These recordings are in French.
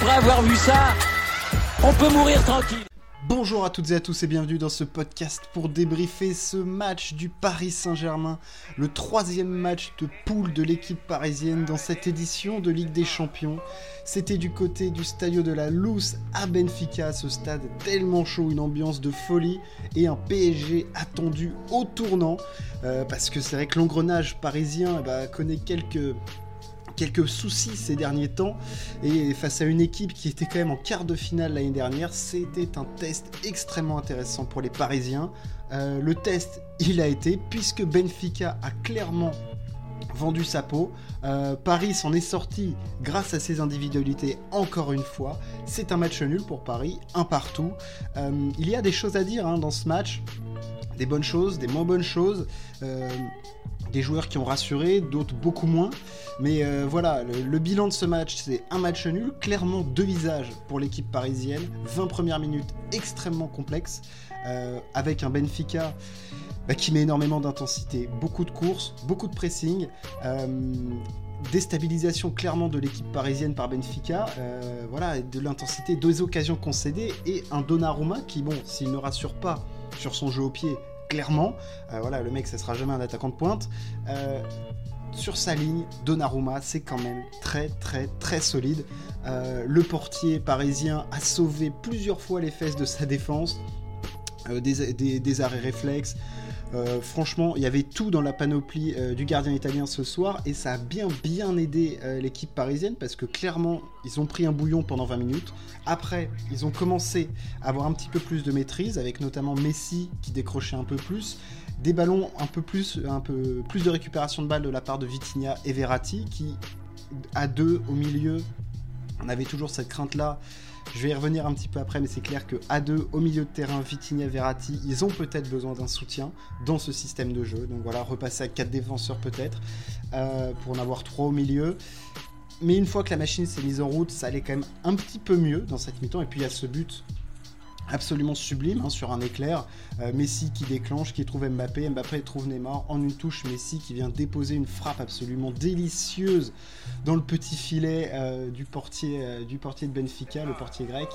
après avoir vu ça, on peut mourir tranquille. Bonjour à toutes et à tous et bienvenue dans ce podcast pour débriefer ce match du Paris Saint-Germain, le troisième match de poule de l'équipe parisienne dans cette édition de Ligue des Champions. C'était du côté du Stadio de la Luz à Benfica, ce stade tellement chaud, une ambiance de folie et un PSG attendu au tournant, euh, parce que c'est vrai que l'engrenage parisien eh ben, connaît quelques quelques soucis ces derniers temps et face à une équipe qui était quand même en quart de finale l'année dernière, c'était un test extrêmement intéressant pour les Parisiens. Euh, le test, il a été puisque Benfica a clairement vendu sa peau. Euh, Paris s'en est sorti grâce à ses individualités encore une fois. C'est un match nul pour Paris, un partout. Euh, il y a des choses à dire hein, dans ce match, des bonnes choses, des moins bonnes choses des joueurs qui ont rassuré, d'autres beaucoup moins. Mais euh, voilà, le, bilan de ce match, c'est un match nul, clairement deux visages pour l'équipe parisienne, 20 premières minutes extrêmement complexes, euh, avec un Benfica bah, qui met énormément d'intensité, beaucoup de courses, beaucoup de pressing. Euh, déstabilisation clairement de l'équipe parisienne par Benfica, voilà, de l'intensité, deux occasions concédées et un Donnarumma qui, bon, s'il ne rassure pas sur son jeu au pied, clairement. Euh, voilà, le mec, ça sera jamais un attaquant de pointe. Euh, sur sa ligne, Donnarumma, c'est quand même très très très solide. Euh, le portier parisien a sauvé plusieurs fois les fesses de sa défense, des, arrêts réflexes, euh, franchement, il y avait tout dans la panoplie euh, du gardien italien ce soir et ça a bien bien aidé euh, l'équipe parisienne parce que clairement, ils ont pris un bouillon pendant 20 minutes. Après, ils ont commencé à avoir un petit peu plus de maîtrise avec notamment Messi qui décrochait un peu plus, des ballons un peu plus un peu plus de récupération de balles de la part de Vitinha et Verratti qui à deux au milieu, on avait toujours cette crainte là je vais y revenir un petit peu après, mais c'est clair que à deux, au milieu de terrain, Vitinha, Verratti, ils ont peut-être besoin d'un soutien dans ce système de jeu. Donc voilà, repasser à quatre défenseurs peut-être, euh, pour en avoir trois au milieu. Mais une fois que la machine s'est mise en route, ça allait quand même un petit peu mieux dans cette mi-temps. Et puis il y a ce but absolument sublime hein, sur un éclair. Euh, Messi qui déclenche, qui trouve Mbappé, Mbappé trouve Neymar en une touche. Messi qui vient déposer une frappe absolument délicieuse dans le petit filet euh, du, portier, euh, du portier de Benfica, le portier grec.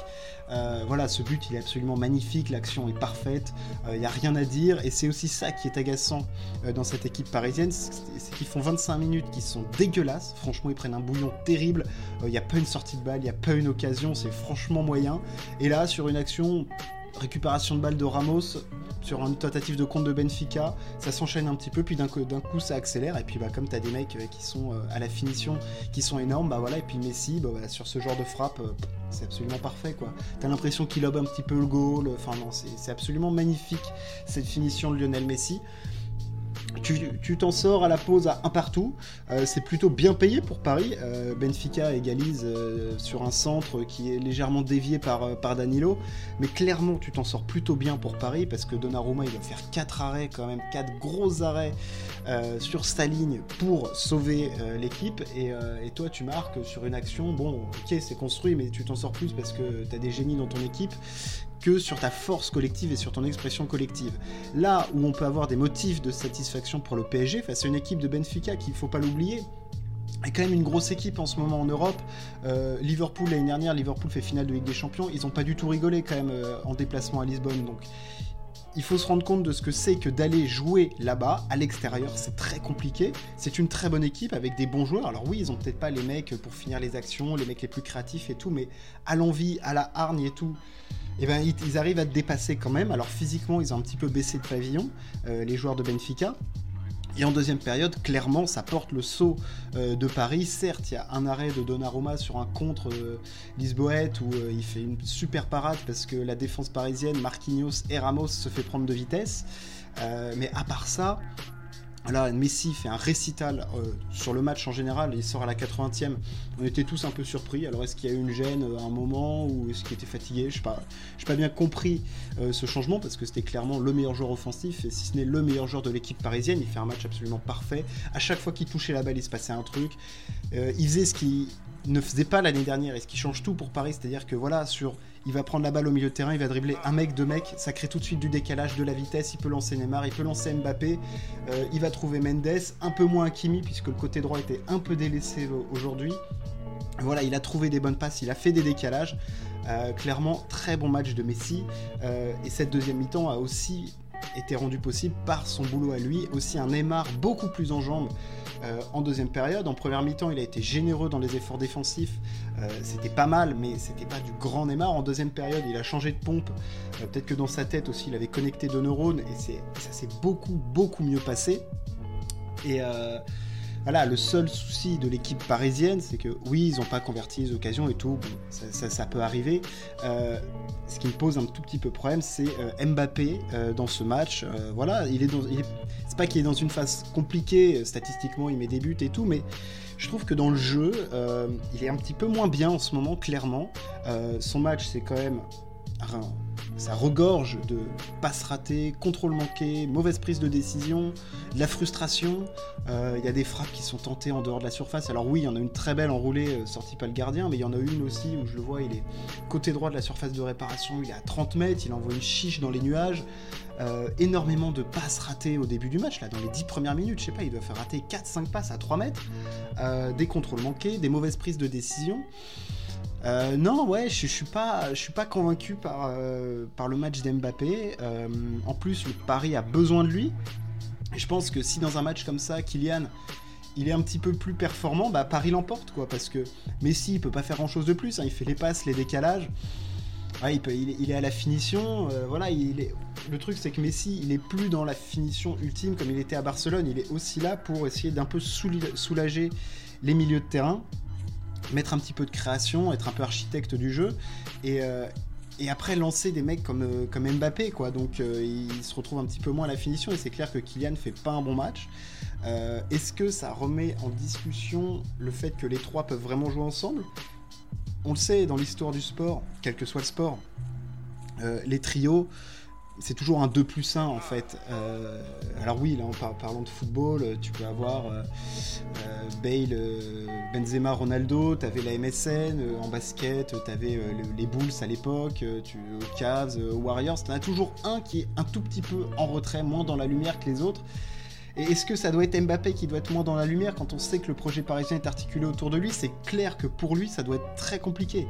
voilà, ce but il est absolument magnifique, l'action est parfaite, il n'y a rien à dire. Et c'est aussi ça qui est agaçant dans cette équipe parisienne, c'est qu'ils font 25 minutes qui sont dégueulasses. Franchement, ils prennent un bouillon terrible. Il n'y a pas une sortie de balle, il n'y a pas une occasion, c'est franchement moyen. Et là, sur une action récupération de balle de Ramos sur une tentative de compte de Benfica, ça s'enchaîne un petit peu, puis d'un coup, ça accélère, et puis bah, comme tu des mecs euh, qui sont euh, à la finition, qui sont énormes, bah voilà, et puis Messi, bah, sur ce genre de frappe, euh, c'est absolument parfait quoi. T'as l'impression qu'il lobe un petit peu le goal, enfin non, c'est absolument magnifique cette finition de Lionel Messi. Tu t'en sors à la pause à un partout. Euh, c'est plutôt bien payé pour Paris. Euh, Benfica égalise euh, sur un centre qui est légèrement dévié par, par Danilo. Mais clairement, tu t'en sors plutôt bien pour Paris parce que Donnarumma, il va faire 4 arrêts, quand même 4 gros arrêts sur sa ligne pour sauver l'équipe. Et, et, toi, tu marques sur une action. Bon, ok, c'est construit, mais tu t'en sors plus parce que tu as des génies dans ton équipe que sur ta force collective et sur ton expression collective. Là où on peut avoir des motifs de satisfaction pour le PSG face à une équipe de Benfica qui, il faut pas l'oublier, est quand même une grosse équipe en ce moment en Europe. Euh, Liverpool l'année dernière, Liverpool fait finale de Ligue des Champions, ils n'ont pas du tout rigolé quand même euh, en déplacement à Lisbonne. Il faut se rendre compte de ce que c'est que d'aller jouer là-bas, à l'extérieur, c'est très compliqué. C'est une très bonne équipe avec des bons joueurs. Alors oui, ils ont peut-être pas les mecs pour finir les actions, les mecs les plus créatifs et tout, mais à l'envie, à la hargne et tout, eh ben, ils, arrivent à te dépasser quand même. Alors physiquement, ils ont un petit peu baissé de pavillon, euh, les joueurs de Benfica. Et en deuxième période, clairement, ça porte le saut euh, de Paris. Certes, il y a un arrêt de Donnarumma sur un contre euh, Lisboète où il fait une super parade parce que la défense parisienne, Marquinhos et Ramos se fait prendre de vitesse. mais à part ça, Là, Messi fait un récital euh, sur le match en général, il sort à la 80e. On était tous un peu surpris. Alors, est-ce qu'il y a eu une gêne euh, à un moment ou est-ce qu'il était fatigué? Je n'ai pas, bien compris euh, ce changement parce que c'était clairement le meilleur joueur offensif et si ce n'est le meilleur joueur de l'équipe parisienne, il fait un match absolument parfait. À chaque fois qu'il touchait la balle, il se passait un truc. il faisait ce qu'il ne faisait pas l'année dernière et ce qui change tout pour Paris, c'est-à-dire que voilà, sur il va prendre la balle au milieu de terrain, il va dribbler un mec, deux mecs, ça crée tout de suite du décalage, de la vitesse, il peut lancer Neymar, il peut lancer Mbappé, euh, il va trouver Mendes, un peu moins Hakimi puisque le côté droit était un peu délaissé aujourd'hui. Voilà, il a trouvé des bonnes passes, il a fait des décalages. clairement, très bon match de Messi. et cette deuxième mi-temps a aussi été rendu possible par son boulot à lui. Aussi un Neymar beaucoup plus en jambes euh, en deuxième période. En première mi-temps, il a été généreux dans les efforts défensifs. Euh, c'était pas mal, mais c'était pas du grand Neymar. En deuxième période, il a changé de pompe. Euh, peut-être que dans sa tête aussi, il avait connecté deux neurones et ça s'est beaucoup, beaucoup mieux passé. Et voilà, le seul souci de l'équipe parisienne, c'est que oui, ils n'ont pas converti les occasions et tout, ça, peut arriver. Euh, ce qui me pose un tout petit peu problème, c'est euh, Mbappé euh, dans ce match. voilà, il est dans, c'est pas qu'il est dans une phase compliquée, statistiquement, il met des buts et tout, mais je trouve que dans le jeu, il est un petit peu moins bien en ce moment, clairement. son match, c'est quand même ça regorge de passes ratées, contrôle manqué, mauvaise prise de décision, de la frustration. Euh, il y a des frappes qui sont tentées en dehors de la surface. Alors oui, il y en a une très belle enroulée euh, sortie pas le gardien, mais il y en a une aussi où je le vois, il est côté droit de la surface de réparation, il est à 30 mètres, il envoie une chiche dans les nuages. Euh, énormément de passes ratées au début du match, là, dans les 10 premières minutes, je sais pas, il doit faire rater 4-5 passes à 3 mètres, des contrôles manqués, des mauvaises prises de décision. Euh, non, ouais, je, suis pas, je suis pas convaincu par, euh, par le match d'Mbappé. Euh, en plus, Paris a besoin de lui. je pense que si dans un match comme ça, Kylian, il est un petit peu plus performant, bah Paris l'emporte, quoi. Parce que Messi, il peut pas faire grand chose de plus. Hein. il fait les passes, les décalages. il, est à la finition. voilà, le truc, c'est que Messi, il est plus dans la finition ultime comme il était à Barcelone. Il est aussi là pour essayer d'un peu soulager les milieux de terrain mettre un petit peu de création, être un peu architecte du jeu. Et, euh, et après lancer des mecs comme, euh, comme Mbappé, quoi. Donc euh, il se retrouve un petit peu moins à la finition. Et c'est clair que Kylian fait pas un bon match. Est-ce que ça remet en discussion le fait que les trois peuvent vraiment jouer ensemble? On le sait, dans l'histoire du sport, quel que soit le sport, les trios, c'est toujours un 2 plus 1 en fait. Euh, alors oui, là en parlant de football, euh, tu peux avoir euh, Bale, Benzema, Ronaldo, tu avais la MSN, en basket, tu les Bulls à l'époque, tu Cavs, Warriors, tu as toujours un qui est un tout petit peu en retrait, moins dans la lumière que les autres. Et est-ce que ça doit être Mbappé qui doit être moins dans la lumière quand on sait que le projet parisien est articulé autour de lui? C'est clair que pour lui, ça doit être très compliqué.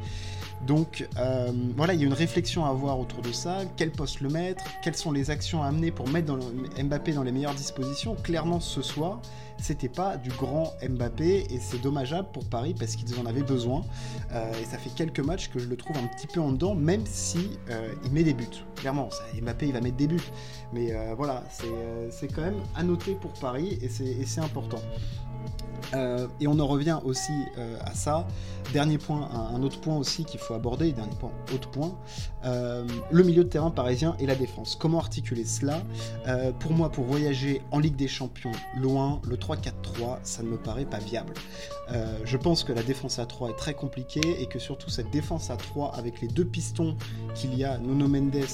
Donc euh, voilà, il y a une réflexion à avoir autour de ça. Quel poste le mettre? Quelles sont les actions à amener pour mettre Mbappé dans les meilleures dispositions? Clairement, ce soir, c'était pas du grand Mbappé et c'est dommageable pour Paris parce qu'ils en avaient besoin. Euh, et ça fait quelques matchs que je le trouve un petit peu en dedans, même si euh, il met des buts. Clairement, Mbappé il va mettre des buts. Mais voilà, c'est quand même à noter pour Paris et c'est important. Euh, et on en revient aussi euh, à ça. Dernier point, un, autre point aussi qu'il faut aborder, dernier point, autre point, euh, le milieu de terrain parisien et la défense. Comment articuler cela? Pour moi, pour voyager en Ligue des Champions loin, le 3-4-3, ça ne me paraît pas viable. je pense que la défense à 3 est très compliquée et que surtout cette défense à 3 avec les deux pistons qu'il y a, Nuno Mendes,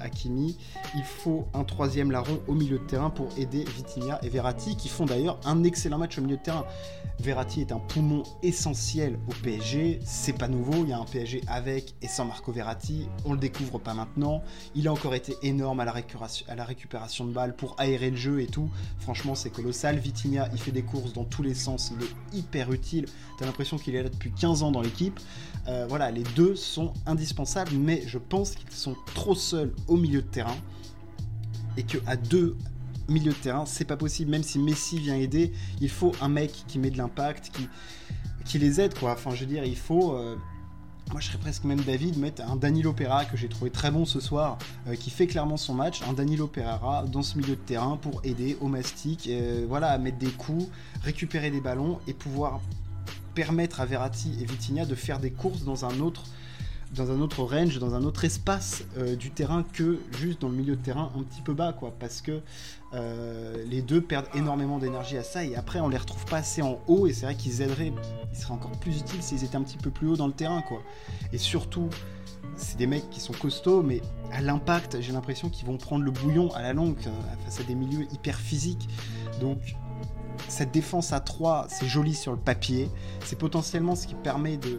Hakimi, il faut un troisième larron au milieu de terrain pour aider Vitinha et Verratti qui font d'ailleurs un excellent match au milieu terrain. Verratti est un poumon essentiel au PSG, c'est pas nouveau, il y a un PSG avec et sans Marco Verratti, on le découvre pas maintenant, il a encore été énorme à la, récupération, de balles pour aérer le jeu et tout, franchement c'est colossal, Vitinha il fait des courses dans tous les sens, il est hyper utile, t'as l'impression qu'il est là depuis 15 ans dans l'équipe, euh, voilà, les deux sont indispensables, mais je pense qu'ils sont trop seuls au milieu de terrain, et que à deux milieu de terrain, c'est pas possible. Même si Messi vient aider, il faut un mec qui met de l'impact, qui, qui les aide, quoi. Enfin, je veux dire, il faut. Euh, moi, je serais presque même David mettre un Danilo Pereira que j'ai trouvé très bon ce soir, euh, qui fait clairement son match, un Danilo Pereira dans ce milieu de terrain pour aider au mastic, euh, voilà, à mettre des coups, récupérer des ballons et pouvoir permettre à Verratti et Vitinha de faire des courses dans un autre dans un autre range, dans un autre espace euh, du terrain que juste dans le milieu de terrain un petit peu bas, quoi. Parce que euh, les deux perdent énormément d'énergie à ça et après on les retrouve pas assez en haut et c'est vrai qu'ils aideraient, ils seraient encore plus utiles s'ils étaient un petit peu plus haut dans le terrain, quoi. Et surtout, c'est des mecs qui sont costauds, mais à l'impact, j'ai l'impression qu'ils vont prendre le bouillon à la longue euh, face à des milieux hyper physiques. Donc cette défense à 3, c'est joli sur le papier. C'est potentiellement ce qui permet de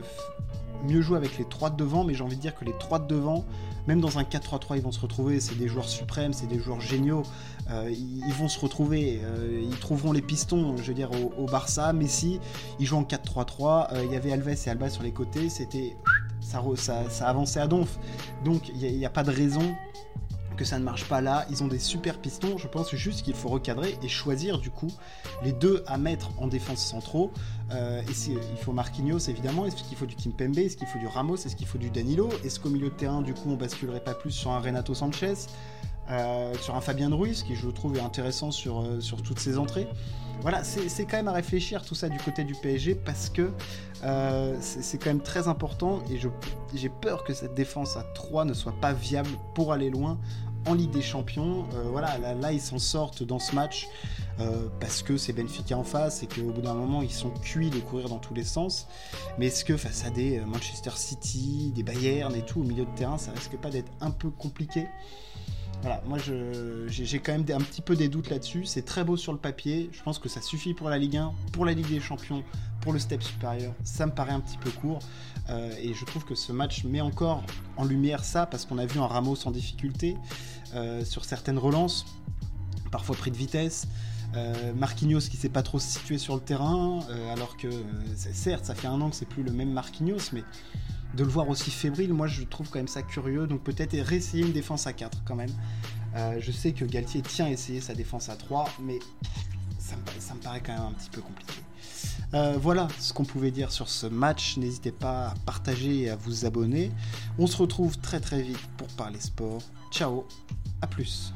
mieux jouer avec les trois de devant, mais j'ai envie de dire que les trois de devant, même dans un 4-3-3, ils vont se retrouver. C'est des joueurs suprêmes, c'est des joueurs géniaux. Euh, ils, vont se retrouver. Euh, ils trouveront les pistons, je veux dire, au, Barça. Messi, ils jouent en 4-3-3. il y avait Alves et Alba sur les côtés. C'était ça, ça, avançait à donf. Donc il n'y a, pas de raison que ça ne marche pas là. Ils ont des super pistons. Je pense juste qu'il faut recadrer et choisir du coup les deux à mettre en défense centraux. Euh, et il faut Marquinhos évidemment. Est-ce qu'il faut du Kimpembe? Est-ce qu'il faut du Ramos? Est-ce qu'il faut du Danilo? Est-ce qu'au milieu de terrain du coup on basculerait pas plus sur un Renato Sanchez? Euh, sur un Fabien Ruiz qui je trouve est intéressant sur, euh, toutes ses entrées. Voilà, c'est quand même à réfléchir tout ça du côté du PSG parce que c'est quand même très important et j'ai peur que cette défense à 3 ne soit pas viable pour aller loin en Ligue des Champions. Euh, voilà, là, ils s'en sortent dans ce match euh, parce que c'est Benfica en face et qu'au bout d'un moment ils sont cuits de courir dans tous les sens. Mais est-ce que face à des euh, Manchester City, des Bayern et tout au milieu de terrain, ça risque pas d'être un peu compliqué? Voilà, moi j'ai quand même un petit peu des doutes là-dessus. C'est très beau sur le papier. Je pense que ça suffit pour la Ligue 1, pour la Ligue des Champions, pour le step supérieur. Ça me paraît un petit peu court. Euh, et je trouve que ce match met encore en lumière ça parce qu'on a vu un Ramos en difficulté euh, sur certaines relances, parfois pris de vitesse. Euh, Marquinhos qui sait pas trop se situer sur le terrain, alors que certes ça fait un an que c'est plus le même Marquinhos, mais de le voir aussi fébrile, moi je trouve quand même ça curieux. Donc peut-être réessayer une défense à 4 quand même. Euh, je sais que Galtier tient à essayer sa défense à 3, mais ça me, paraît quand même un petit peu compliqué. Euh, voilà ce qu'on pouvait dire sur ce match. N'hésitez pas à partager et à vous abonner. On se retrouve très très vite pour parler sport. Ciao, à plus.